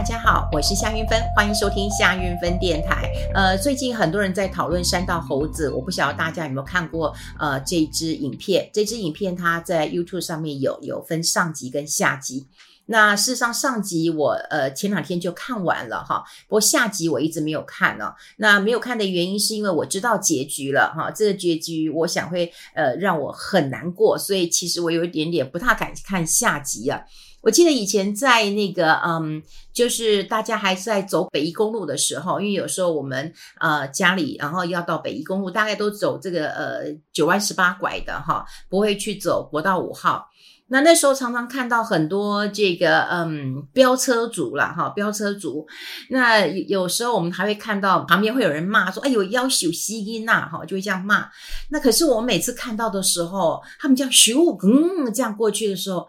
大家好，我是夏云芬，欢迎收听夏云芬电台。呃，最近很多人在讨论山道猴子，我不晓得大家有没有看过呃这支影片？这支影片它在 YouTube 上面有有分上集跟下集。那事实上上集我呃前两天就看完了哈，不过下集我一直没有看呢、哦。那没有看的原因是因为我知道结局了哈，这个结局我想会呃让我很难过，所以其实我有一点点不太敢看下集啊。我记得以前在那个，嗯，就是大家还在走北宜公路的时候，因为有时候我们呃家里然后要到北宜公路，大概都走这个呃九弯十八拐的哈，不会去走国道五号。那那时候常常看到很多这个嗯飙车族啦哈，飙车族。那有时候我们还会看到旁边会有人骂说：“哎呦，夭寿死囡仔哈，就会这样骂。那可是我每次看到的时候，他们这样咻嗯这样过去的时候。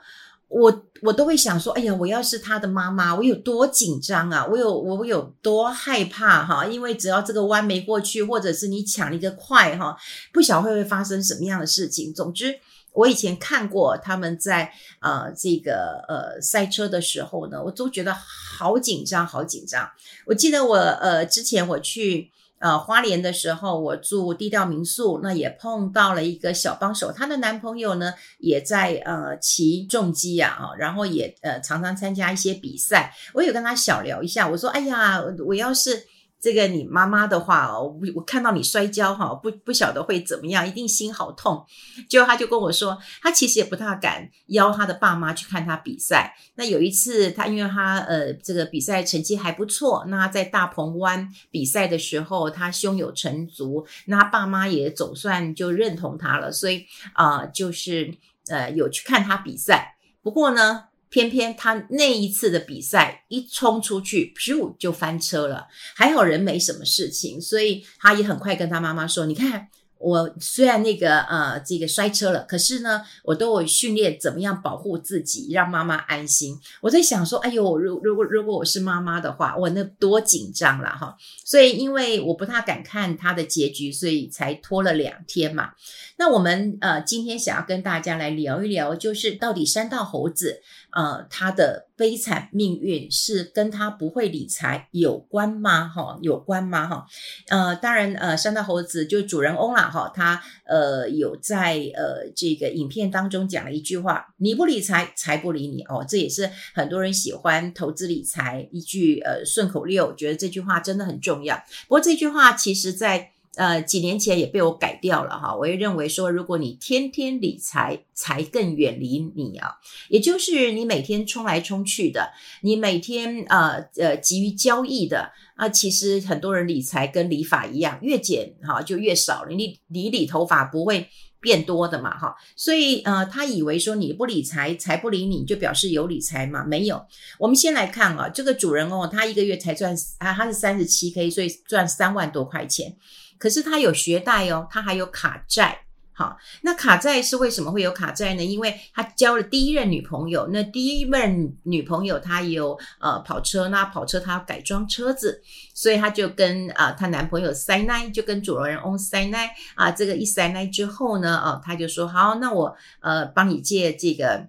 我我都会想说，哎呀，我要是他的妈妈，我有多紧张啊！我有我有多害怕哈！因为只要这个弯没过去，或者是你抢了一个快哈，不晓得会不会发生什么样的事情。总之，我以前看过他们在呃这个呃赛车的时候呢，我都觉得好紧张，好紧张。我记得我呃之前我去。呃，花莲的时候，我住低调民宿，那也碰到了一个小帮手，她的男朋友呢也在呃骑重机啊，啊，然后也呃常常参加一些比赛，我有跟她小聊一下，我说，哎呀，我要是。这个你妈妈的话哦，我我看到你摔跤哈，不不晓得会怎么样，一定心好痛。结果他就跟我说，他其实也不大敢邀他的爸妈去看他比赛。那有一次，他因为他呃这个比赛成绩还不错，那他在大鹏湾比赛的时候，他胸有成竹，那他爸妈也总算就认同他了，所以啊、就是呃有去看他比赛。不过呢。偏偏他那一次的比赛一冲出去，咻就翻车了。还好人没什么事情，所以他也很快跟他妈妈说：“你看。”我虽然那个呃这个摔车了，可是呢，我都有训练怎么样保护自己，让妈妈安心。我在想说，哎呦，如如果如果我是妈妈的话，我那多紧张了哈。所以因为我不太敢看他的结局，所以才拖了两天嘛。那我们呃今天想要跟大家来聊一聊，就是到底山道猴子呃他的。悲惨命运是跟他不会理财有关吗？哈，有关吗？哈，呃，当然，呃，山大猴子就主人翁啦，哈，他呃有在呃这个影片当中讲了一句话：你不理财，财不理你。哦，这也是很多人喜欢投资理财一句呃顺口溜，觉得这句话真的很重要。不过这句话其实在。呃，几年前也被我改掉了哈。我也认为说，如果你天天理财，财更远离你啊。也就是你每天冲来冲去的，你每天呃呃急于交易的啊，其实很多人理财跟理发一样，越剪哈就越少了。你你理头发不会变多的嘛哈。所以呃，他以为说你不理财，财不理你，就表示有理财嘛？没有。我们先来看啊，这个主人哦，他一个月才赚啊，他是三十七 K，所以赚三万多块钱。可是他有学贷哦，他还有卡债。好，那卡债是为什么会有卡债呢？因为他交了第一任女朋友，那第一任女朋友她有呃跑车，那跑车她要改装车子，所以他就跟啊她、男朋友塞奶，就跟主人翁塞奶啊。这个一塞奶之后呢，哦，他就说好，那我呃帮你借这个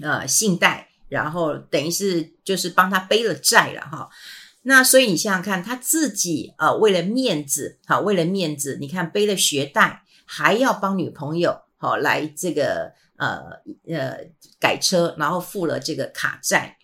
呃信贷，然后等于是就是帮他背了债了哈。那所以你想想看，他自己呃为了面子，好，为了面子，你看背了学贷，还要帮女朋友好来这个呃呃改车，然后付了这个卡债。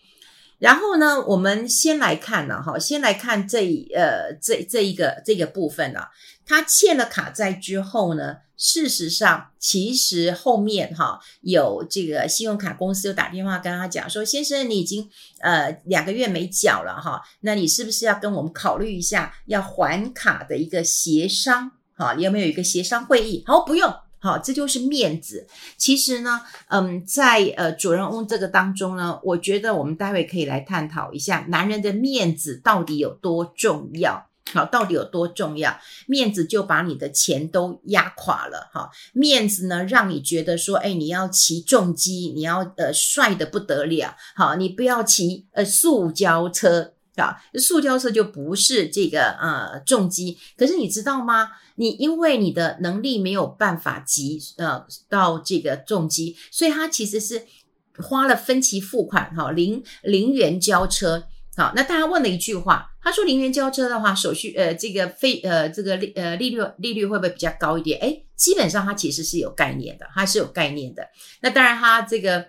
然后呢，我们先来看呢，哈，先来看这一呃这这一个这个部分呢，他欠了卡债之后呢。事实上，其实后面哈有这个信用卡公司又打电话跟他讲说：“先生，你已经呃两个月没缴了哈，那你是不是要跟我们考虑一下要还卡的一个协商？哈，你有没有一个协商会议？好，不用，好，这就是面子。其实呢，嗯，在呃主人翁这个当中呢，我觉得我们待会可以来探讨一下，男人的面子到底有多重要。”好，到底有多重要？面子就把你的钱都压垮了哈。面子呢，让你觉得说，哎，你要骑重机，你要呃帅得不得了。好，你不要骑呃塑胶车啊，塑胶车就不是这个呃重机。可是你知道吗？你因为你的能力没有办法及呃到这个重机，所以他其实是花了分期付款哈，零零元交车。好，那大家问了一句话，他说零元交车的话，手续呃这个费呃这个利呃利率利率会不会比较高一点？诶，基本上它其实是有概念的，它是有概念的。那当然它这个。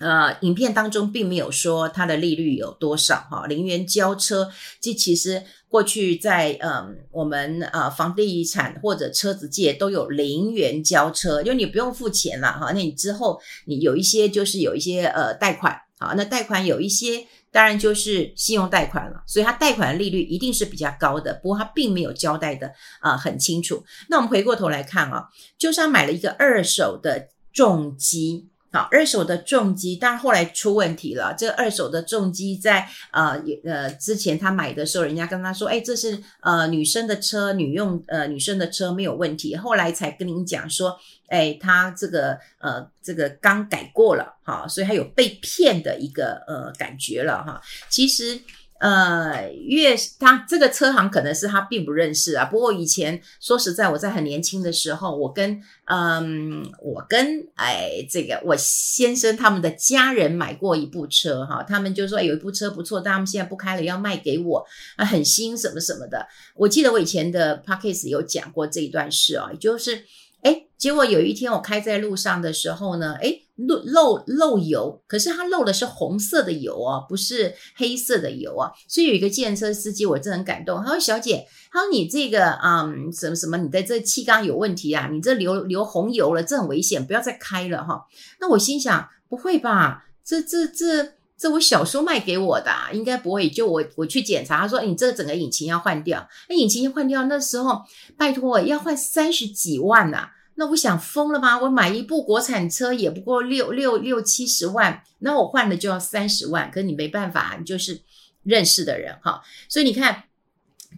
呃，影片当中并没有说它的利率有多少哈，零元交车，这其实过去在嗯我们呃房地产或者车子界都有零元交车，就你不用付钱了哈，那你之后你有一些就是有一些呃贷款啊，那贷款有一些当然就是信用贷款了，所以它贷款的利率一定是比较高的，不过它并没有交代的啊、很清楚。那我们回过头来看啊，就算买了一个二手的重机。好，二手的重机，但后来出问题了。这二手的重机在呃呃之前他买的时候，人家跟他说，哎，这是呃女生的车，女用呃女生的车没有问题。后来才跟您讲说，哎，他这个呃这个刚改过了，哈，所以他有被骗的一个呃感觉了哈。其实。呃，越他这个车行可能是他并不认识啊。不过以前说实在，我在很年轻的时候，我跟嗯，我跟哎这个我先生他们的家人买过一部车哈，他们就说有一部车不错，但他们现在不开了，要卖给我啊，很新什么什么的。我记得我以前的 podcast 有讲过这一段事啊，也就是。哎，结果有一天我开在路上的时候呢，哎，漏漏漏油，可是它漏的是红色的油哦，不是黑色的油啊。所以有一个计程车司机，我真的很感动。他说：“小姐，他说你这个嗯什么什么，你的这气缸有问题啊，你这流流红油了，这很危险，不要再开了哈。”那我心想，不会吧？这这这这我小叔卖给我的，应该不会。就我我去检查，他说：“你这个整个引擎要换掉。”那引擎要换掉，那时候拜托要换三十几万呐、啊。那我想疯了吗？我买一部国产车也不过六六六七十万，那我换了就要三十万，可你没办法，你就是认识的人哈。所以你看，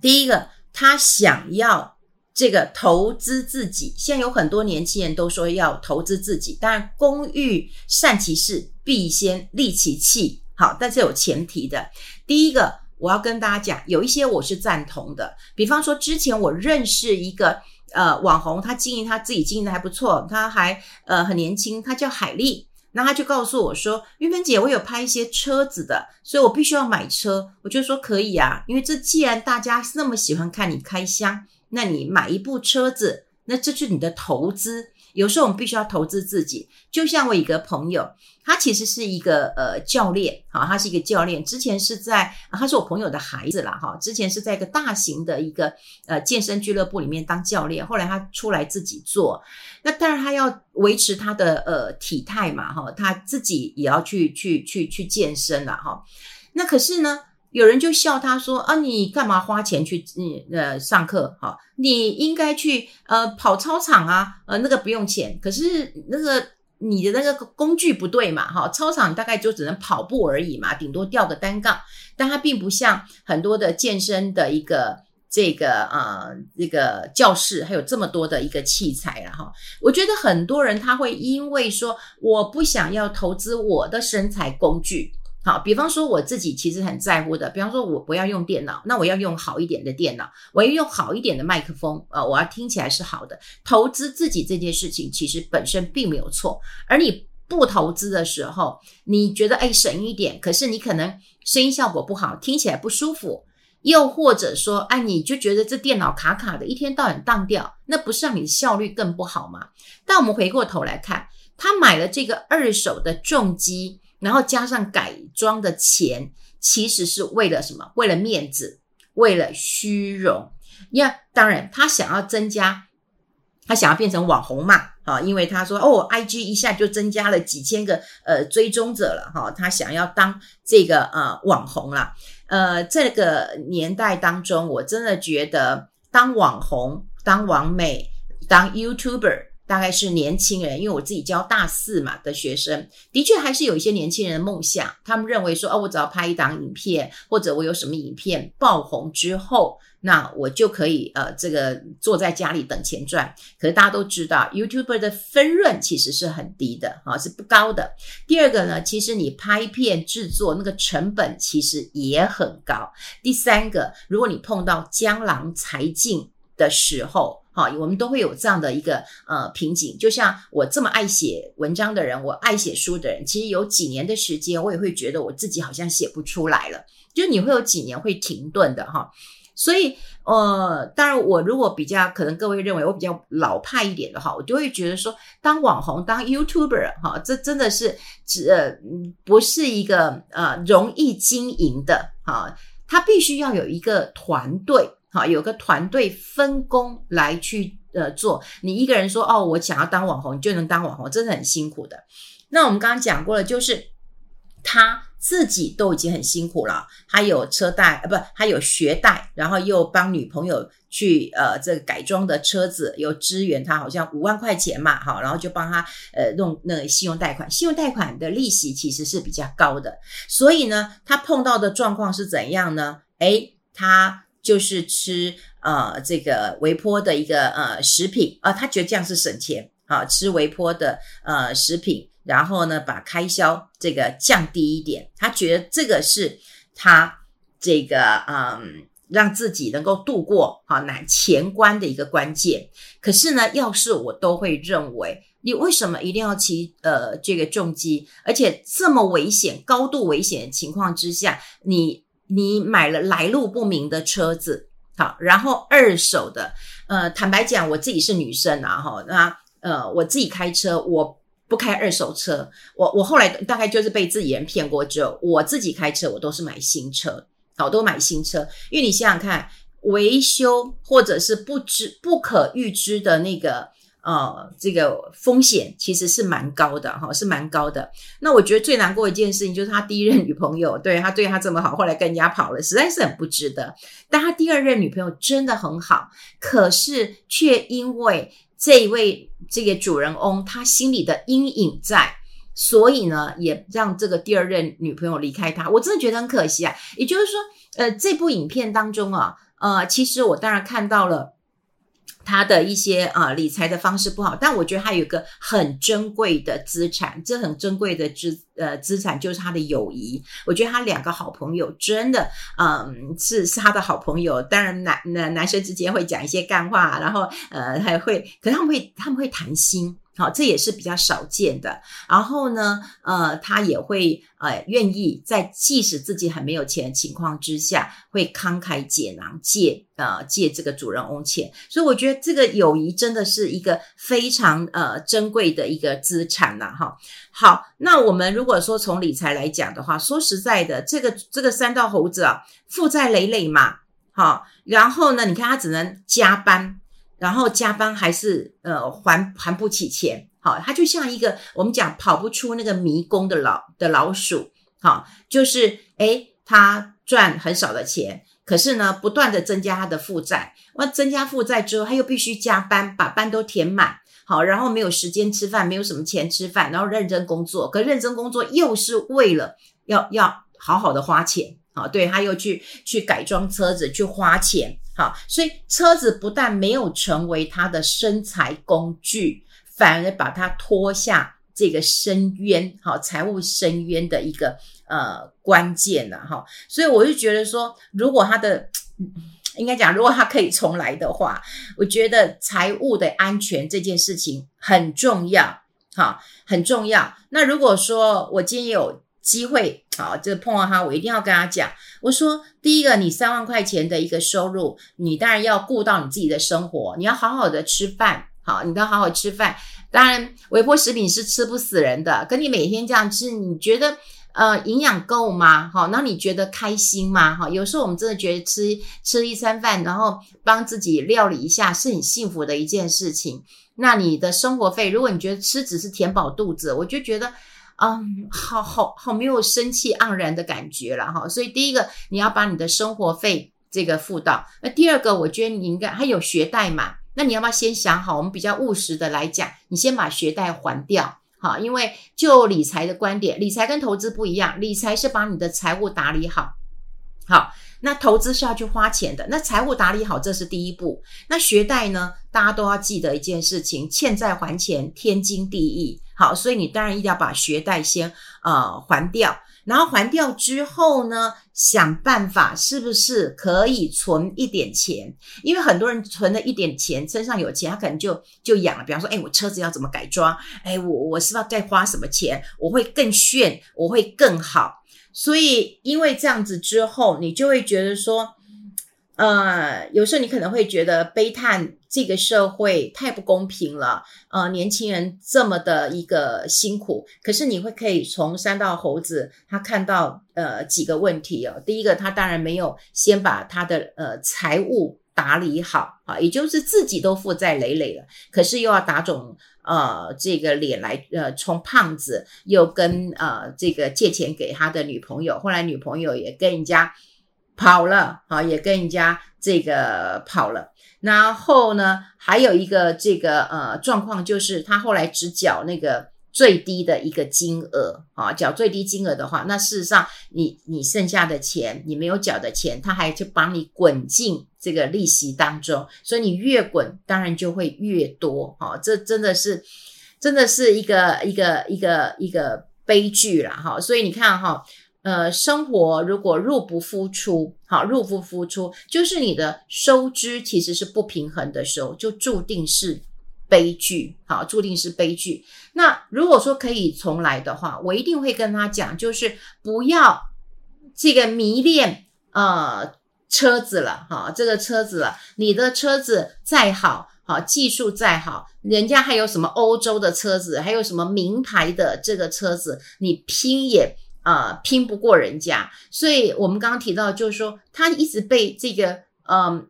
第一个他想要这个投资自己，现在有很多年轻人都说要投资自己，当然工欲善其事，必先利其器，好，但是有前提的。第一个我要跟大家讲，有一些我是赞同的，比方说之前我认识一个。呃，网红他经营他自己经营的还不错，他还呃很年轻，他叫海丽，那他就告诉我说，玉芬姐，我有拍一些车子的，所以我必须要买车。我就说可以啊，因为这既然大家那么喜欢看你开箱，那你买一部车子，那这是你的投资。有时候我们必须要投资自己，就像我一个朋友，他其实是一个呃教练，好，他是一个教练，之前是在，他是我朋友的孩子啦，哈，之前是在一个大型的一个呃健身俱乐部里面当教练，后来他出来自己做，那当然他要维持他的呃体态嘛，哈，他自己也要去去去去健身了，哈，那可是呢。有人就笑他说：“啊，你干嘛花钱去嗯呃上课？哈，你应该去呃跑操场啊，呃那个不用钱。可是那个你的那个工具不对嘛，哈，操场大概就只能跑步而已嘛，顶多吊个单杠。但它并不像很多的健身的一个这个啊、呃、这个教室，还有这么多的一个器材了哈。我觉得很多人他会因为说我不想要投资我的身材工具。”好，比方说我自己其实很在乎的，比方说我不要用电脑，那我要用好一点的电脑，我要用好一点的麦克风，呃，我要听起来是好的。投资自己这件事情其实本身并没有错，而你不投资的时候，你觉得哎省一点，可是你可能声音效果不好，听起来不舒服，又或者说哎你就觉得这电脑卡卡的，一天到晚当掉，那不是让你效率更不好吗？但我们回过头来看，他买了这个二手的重机。然后加上改装的钱，其实是为了什么？为了面子，为了虚荣。呀，当然他想要增加，他想要变成网红嘛，啊，因为他说哦，IG 一下就增加了几千个呃追踪者了，哈，他想要当这个呃网红啦。呃，这个年代当中，我真的觉得当网红、当网美、当 YouTuber。大概是年轻人，因为我自己教大四嘛的学生，的确还是有一些年轻人的梦想。他们认为说，哦，我只要拍一档影片，或者我有什么影片爆红之后，那我就可以呃，这个坐在家里等钱赚。可是大家都知道，YouTuber 的分润其实是很低的，哈，是不高的。第二个呢，其实你拍片制作那个成本其实也很高。第三个，如果你碰到江郎才尽的时候，好，我们都会有这样的一个呃瓶颈。就像我这么爱写文章的人，我爱写书的人，其实有几年的时间，我也会觉得我自己好像写不出来了。就你会有几年会停顿的哈。所以呃，当然我如果比较可能各位认为我比较老派一点的话，我就会觉得说，当网红、当 YouTuber 哈，这真的是只呃不是一个呃容易经营的哈，他必须要有一个团队。好，有个团队分工来去呃做。你一个人说哦，我想要当网红，你就能当网红，真的很辛苦的。那我们刚刚讲过了，就是他自己都已经很辛苦了，还有车贷呃，不，还有学贷，然后又帮女朋友去呃这个改装的车子，又支援他，好像五万块钱嘛，好，然后就帮他呃弄那个信用贷款，信用贷款的利息其实是比较高的，所以呢，他碰到的状况是怎样呢？诶，他。就是吃呃这个微波的一个呃食品啊，他觉得这样是省钱啊，吃微波的呃食品，然后呢把开销这个降低一点，他觉得这个是他这个嗯让自己能够度过好难前关的一个关键。可是呢，要是我都会认为，你为什么一定要骑呃这个重机，而且这么危险、高度危险的情况之下，你。你买了来路不明的车子，好，然后二手的，呃，坦白讲，我自己是女生啊，哈，那呃，我自己开车，我不开二手车，我我后来大概就是被自己人骗过之后，我自己开车，我都是买新车，好，都买新车，因为你想想看，维修或者是不知不可预知的那个。呃，这个风险其实是蛮高的哈，是蛮高的。那我觉得最难过一件事情就是他第一任女朋友对他对他这么好，后来跟人家跑了，实在是很不值得。但他第二任女朋友真的很好，可是却因为这一位这个主人翁他心里的阴影在，所以呢，也让这个第二任女朋友离开他。我真的觉得很可惜啊。也就是说，呃，这部影片当中啊，呃，其实我当然看到了。他的一些啊、呃、理财的方式不好，但我觉得他有一个很珍贵的资产，这很珍贵的资呃资产就是他的友谊。我觉得他两个好朋友真的，嗯，是是他的好朋友。当然男男男生之间会讲一些干话，然后呃还会，可是他们会他们会谈心。好，这也是比较少见的。然后呢，呃，他也会呃愿意在即使自己很没有钱的情况之下，会慷慨解囊借呃借这个主人翁钱。所以我觉得这个友谊真的是一个非常呃珍贵的一个资产呐，哈。好，那我们如果说从理财来讲的话，说实在的，这个这个三道猴子啊，负债累累嘛，好，然后呢，你看他只能加班。然后加班还是呃还还不起钱，好，他就像一个我们讲跑不出那个迷宫的老的老鼠，好，就是诶他赚很少的钱，可是呢不断的增加他的负债，那增加负债之后他又必须加班，把班都填满，好，然后没有时间吃饭，没有什么钱吃饭，然后认真工作，可认真工作又是为了要要好好的花钱，好，对，他又去去改装车子去花钱。好，所以车子不但没有成为他的生财工具，反而把他拖下这个深渊，好，财务深渊的一个呃关键了哈。所以我就觉得说，如果他的应该讲，如果他可以重来的话，我觉得财务的安全这件事情很重要，好，很重要。那如果说我今天有机会，好，就碰到他，我一定要跟他讲。我说，第一个，你三万块钱的一个收入，你当然要顾到你自己的生活，你要好好的吃饭，好，你要好好吃饭。当然，微波食品是吃不死人的，可你每天这样吃，你觉得呃营养够吗？好，那你觉得开心吗？哈，有时候我们真的觉得吃吃一餐饭，然后帮自己料理一下，是很幸福的一件事情。那你的生活费，如果你觉得吃只是填饱肚子，我就觉得。嗯，好好好，没有生气盎然的感觉了哈。所以第一个，你要把你的生活费这个付到。那第二个，我觉得你应该还有学贷嘛。那你要不要先想好？我们比较务实的来讲，你先把学贷还掉，好，因为就理财的观点，理财跟投资不一样，理财是把你的财务打理好，好。那投资是要去花钱的，那财务打理好，这是第一步。那学贷呢？大家都要记得一件事情：欠债还钱，天经地义。好，所以你当然一定要把学贷先呃还掉。然后还掉之后呢，想办法是不是可以存一点钱？因为很多人存了一点钱，身上有钱，他可能就就养了。比方说，哎，我车子要怎么改装？哎，我我是不是要再花什么钱？我会更炫，我会更好。所以，因为这样子之后，你就会觉得说。呃，有时候你可能会觉得悲叹这个社会太不公平了，呃，年轻人这么的一个辛苦，可是你会可以从山道猴子他看到呃几个问题哦。第一个，他当然没有先把他的呃财务打理好啊，也就是自己都负债累累了，可是又要打肿呃这个脸来呃充胖子，又跟呃这个借钱给他的女朋友，后来女朋友也跟人家。跑了啊，也跟人家这个跑了。然后呢，还有一个这个呃状况，就是他后来只缴那个最低的一个金额啊，缴最低金额的话，那事实上你你剩下的钱，你没有缴的钱，他还就帮你滚进这个利息当中，所以你越滚，当然就会越多啊。这真的是真的是一个一个一个一个悲剧了哈。所以你看哈。呃，生活如果入不敷出，好，入不敷出，就是你的收支其实是不平衡的时候，就注定是悲剧，好，注定是悲剧。那如果说可以重来的话，我一定会跟他讲，就是不要这个迷恋呃车子了，哈，这个车子了，你的车子再好，好，技术再好，人家还有什么欧洲的车子，还有什么名牌的这个车子，你拼也。呃，拼不过人家，所以我们刚刚提到，就是说他一直被这个嗯、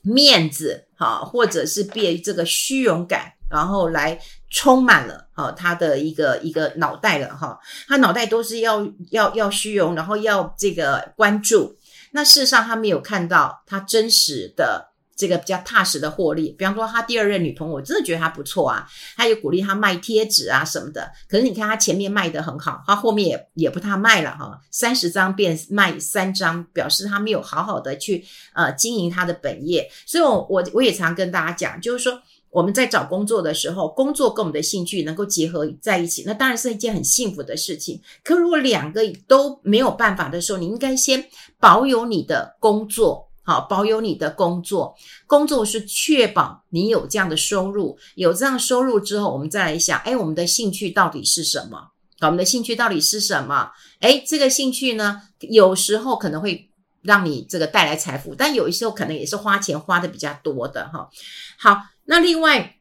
面子好，或者是被这个虚荣感，然后来充满了哈他的一个一个脑袋了哈，他脑袋都是要要要虚荣，然后要这个关注，那事实上他没有看到他真实的。这个比较踏实的获利，比方说他第二任女朋友，我真的觉得他不错啊，他也鼓励他卖贴纸啊什么的。可是你看他前面卖得很好，他后面也也不太卖了哈，三十张变卖三张，表示他没有好好的去呃经营他的本业。所以我我我也常跟大家讲，就是说我们在找工作的时候，工作跟我们的兴趣能够结合在一起，那当然是一件很幸福的事情。可如果两个都没有办法的时候，你应该先保有你的工作。好，保有你的工作，工作是确保你有这样的收入，有这样收入之后，我们再来想，哎，我们的兴趣到底是什么？我们的兴趣到底是什么？哎，这个兴趣呢，有时候可能会让你这个带来财富，但有一时候可能也是花钱花的比较多的哈。好，那另外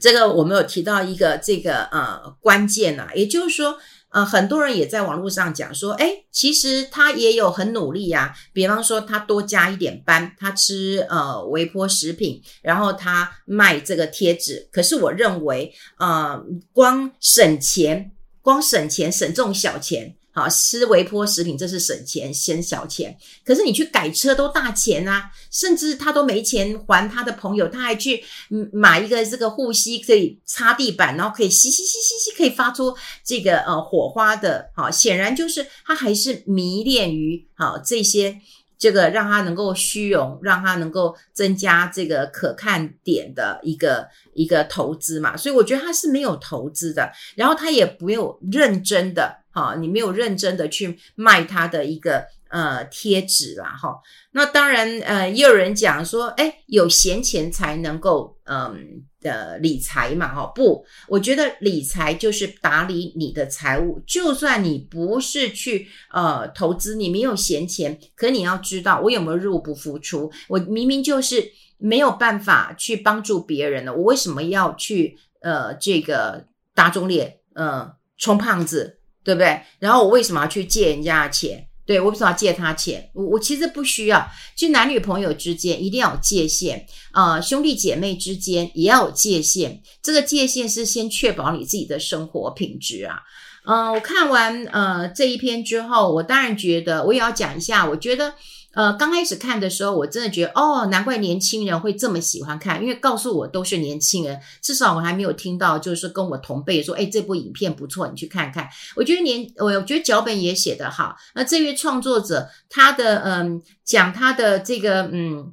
这个我们有提到一个这个呃关键啊，也就是说。呃，很多人也在网络上讲说，哎，其实他也有很努力呀。比方说，他多加一点班，他吃呃微波食品，然后他卖这个贴纸。可是我认为，呃，光省钱，光省钱，省这种小钱。好，吃微波食品，这是省钱，省小钱。可是你去改车都大钱啊，甚至他都没钱还他的朋友，他还去买一个这个护膝，可以擦地板，然后可以吸吸吸吸吸，可以发出这个呃火花的。好，显然就是他还是迷恋于好这些。这个让他能够虚荣，让他能够增加这个可看点的一个一个投资嘛，所以我觉得他是没有投资的，然后他也没有认真的哈，你没有认真的去卖他的一个呃贴纸啦哈。那当然呃，也有人讲说，哎，有闲钱才能够嗯。的理财嘛，哈不，我觉得理财就是打理你的财务。就算你不是去呃投资，你没有闲钱，可你要知道我有没有入不敷出。我明明就是没有办法去帮助别人的，我为什么要去呃这个打肿脸，呃充胖子，对不对？然后我为什么要去借人家的钱？对，我为什么要借他钱？我我其实不需要。就男女朋友之间一定要有界限，呃，兄弟姐妹之间也要有界限。这个界限是先确保你自己的生活品质啊。嗯、我看完呃这一篇之后，我当然觉得我也要讲一下，我觉得。呃，刚开始看的时候，我真的觉得哦，难怪年轻人会这么喜欢看，因为告诉我都是年轻人，至少我还没有听到就是跟我同辈说，哎，这部影片不错，你去看看。我觉得年，我觉得脚本也写得好。那这位创作者，他的嗯，讲他的这个嗯。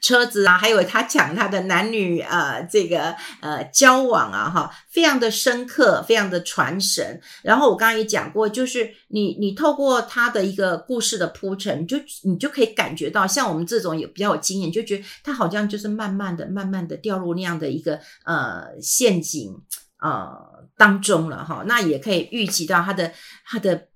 车子啊，还有他讲他的男女呃这个呃交往啊哈，非常的深刻，非常的传神。然后我刚刚也讲过，就是你你透过他的一个故事的铺陈，就你就可以感觉到，像我们这种有比较有经验，就觉得他好像就是慢慢的、慢慢的掉入那样的一个呃陷阱呃当中了哈。那也可以预计到他的他的。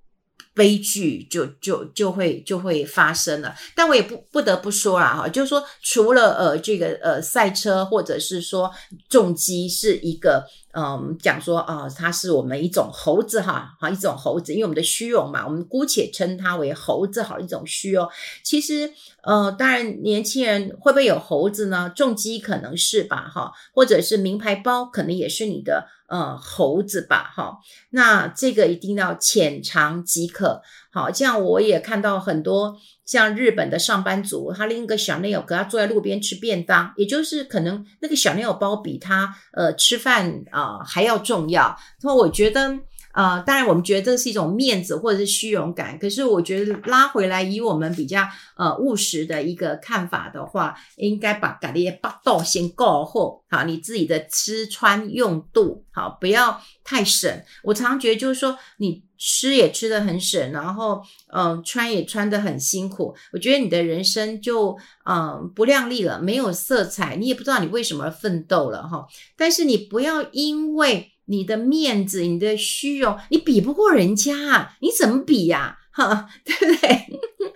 悲剧就就就会就会发生了，但我也不不得不说啦哈，就是说除了呃这个呃赛车或者是说重机是一个嗯讲说啊、它是我们一种猴子哈，好一种猴子，因为我们的虚荣嘛，我们姑且称它为猴子好一种虚荣。其实呃当然年轻人会不会有猴子呢？重机可能是吧哈，或者是名牌包可能也是你的。呃，猴子吧，哈，那这个一定要浅尝即可。好，这样我也看到很多像日本的上班族，他拎个小内友，给他坐在路边吃便当，也就是可能那个小内友包比他呃吃饭啊、呃、还要重要。那我觉得。呃，当然，我们觉得这是一种面子或者是虚荣感。可是，我觉得拉回来，以我们比较呃务实的一个看法的话，应该把咖喱巴豆先够后，好，你自己的吃穿用度好，不要太省。我常常觉得，就是说，你吃也吃的很省，然后嗯、穿也穿得很辛苦。我觉得你的人生就嗯、不亮丽了，没有色彩，你也不知道你为什么而奋斗了哈。但是你不要因为。你的面子，你的虚荣，你比不过人家啊，你怎么比呀？哈，对不对？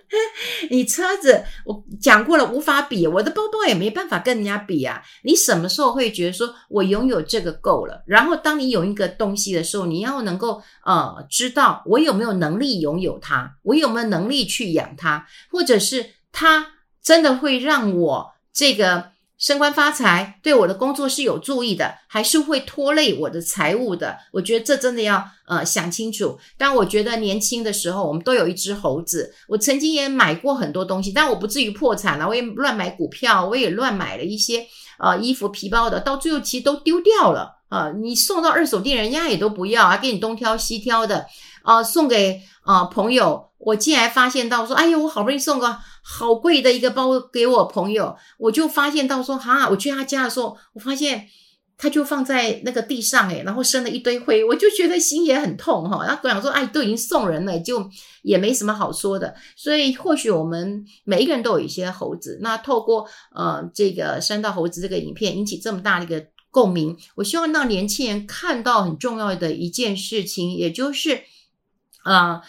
你车子我讲过了，无法比，我的包包也没办法跟人家比啊。你什么时候会觉得说我拥有这个够了？然后当你有一个东西的时候，你要能够呃知道我有没有能力拥有它，我有没有能力去养它，或者是它真的会让我这个。升官发财对我的工作是有助益的，还是会拖累我的财务的？我觉得这真的要呃想清楚。但我觉得年轻的时候，我们都有一只猴子。我曾经也买过很多东西，但我不至于破产了。我也乱买股票，我也乱买了一些呃衣服、皮包的，到最后其实都丢掉了啊、呃！你送到二手店，人家也都不要，还给你东挑西挑的啊、送给啊、朋友。我竟然发现到说，哎呀，我好不容易送个好贵的一个包给我朋友，我就发现到说，哈，我去他家的时候，我发现他就放在那个地上，诶，然后生了一堆灰，我就觉得心也很痛哈。然后讲说，哎，都已经送人了，就也没什么好说的。所以或许我们每一个人都有一些猴子，那透过呃这个山道猴子这个影片引起这么大的一个共鸣，我希望让年轻人看到很重要的一件事情，也就是。呃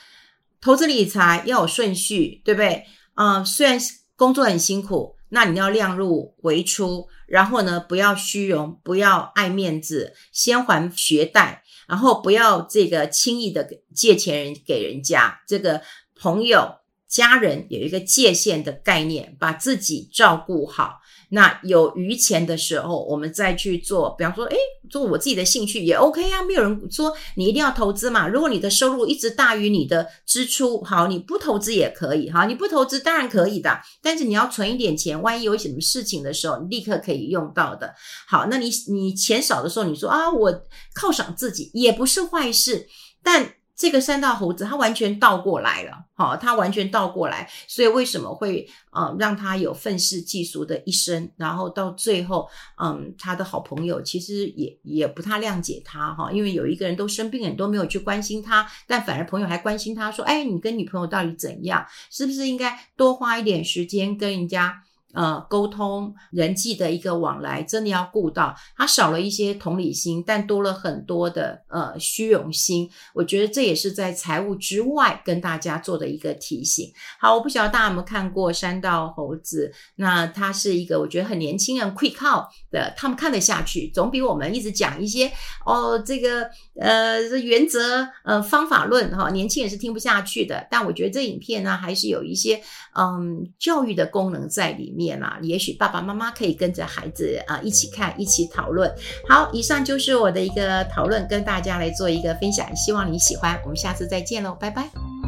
投资理财要有顺序，对不对？啊、虽然工作很辛苦，那你要量入为出，然后呢，不要虚荣，不要爱面子，先还学贷，然后不要这个轻易的借钱人给人家。这个朋友、家人有一个界限的概念，把自己照顾好。那有余钱的时候，我们再去做，比方说，诶，做我自己的兴趣也 OK 啊，没有人说你一定要投资嘛。如果你的收入一直大于你的支出，好，你不投资也可以，哈，你不投资当然可以的，但是你要存一点钱，万一有什么事情的时候，你立刻可以用到的。好，那你你钱少的时候，你说啊，我犒赏自己也不是坏事，但。这个三道猴子，他完全倒过来了，好，他完全倒过来，所以为什么会呃让他有愤世嫉俗的一生？然后到最后，嗯，他的好朋友其实也也不太谅解他哈，因为有一个人都生病了，你都没有去关心他，但反而朋友还关心他说，哎，你跟女朋友到底怎样？是不是应该多花一点时间跟人家？呃，沟通人际的一个往来，真的要顾到，他少了一些同理心，但多了很多的呃虚荣心。我觉得这也是在财务之外跟大家做的一个提醒。好，我不晓得大家有没有看过《山道猴子》，那他是一个我觉得很年轻人会靠的，他们看得下去，总比我们一直讲一些哦这个呃原则呃方法论哈、年轻人是听不下去的。但我觉得这影片呢，还是有一些嗯教育的功能在里面。面啊，也许爸爸妈妈可以跟着孩子啊一起看，一起讨论。好，以上就是我的一个讨论，跟大家来做一个分享，希望你喜欢。我们下次再见喽，拜拜。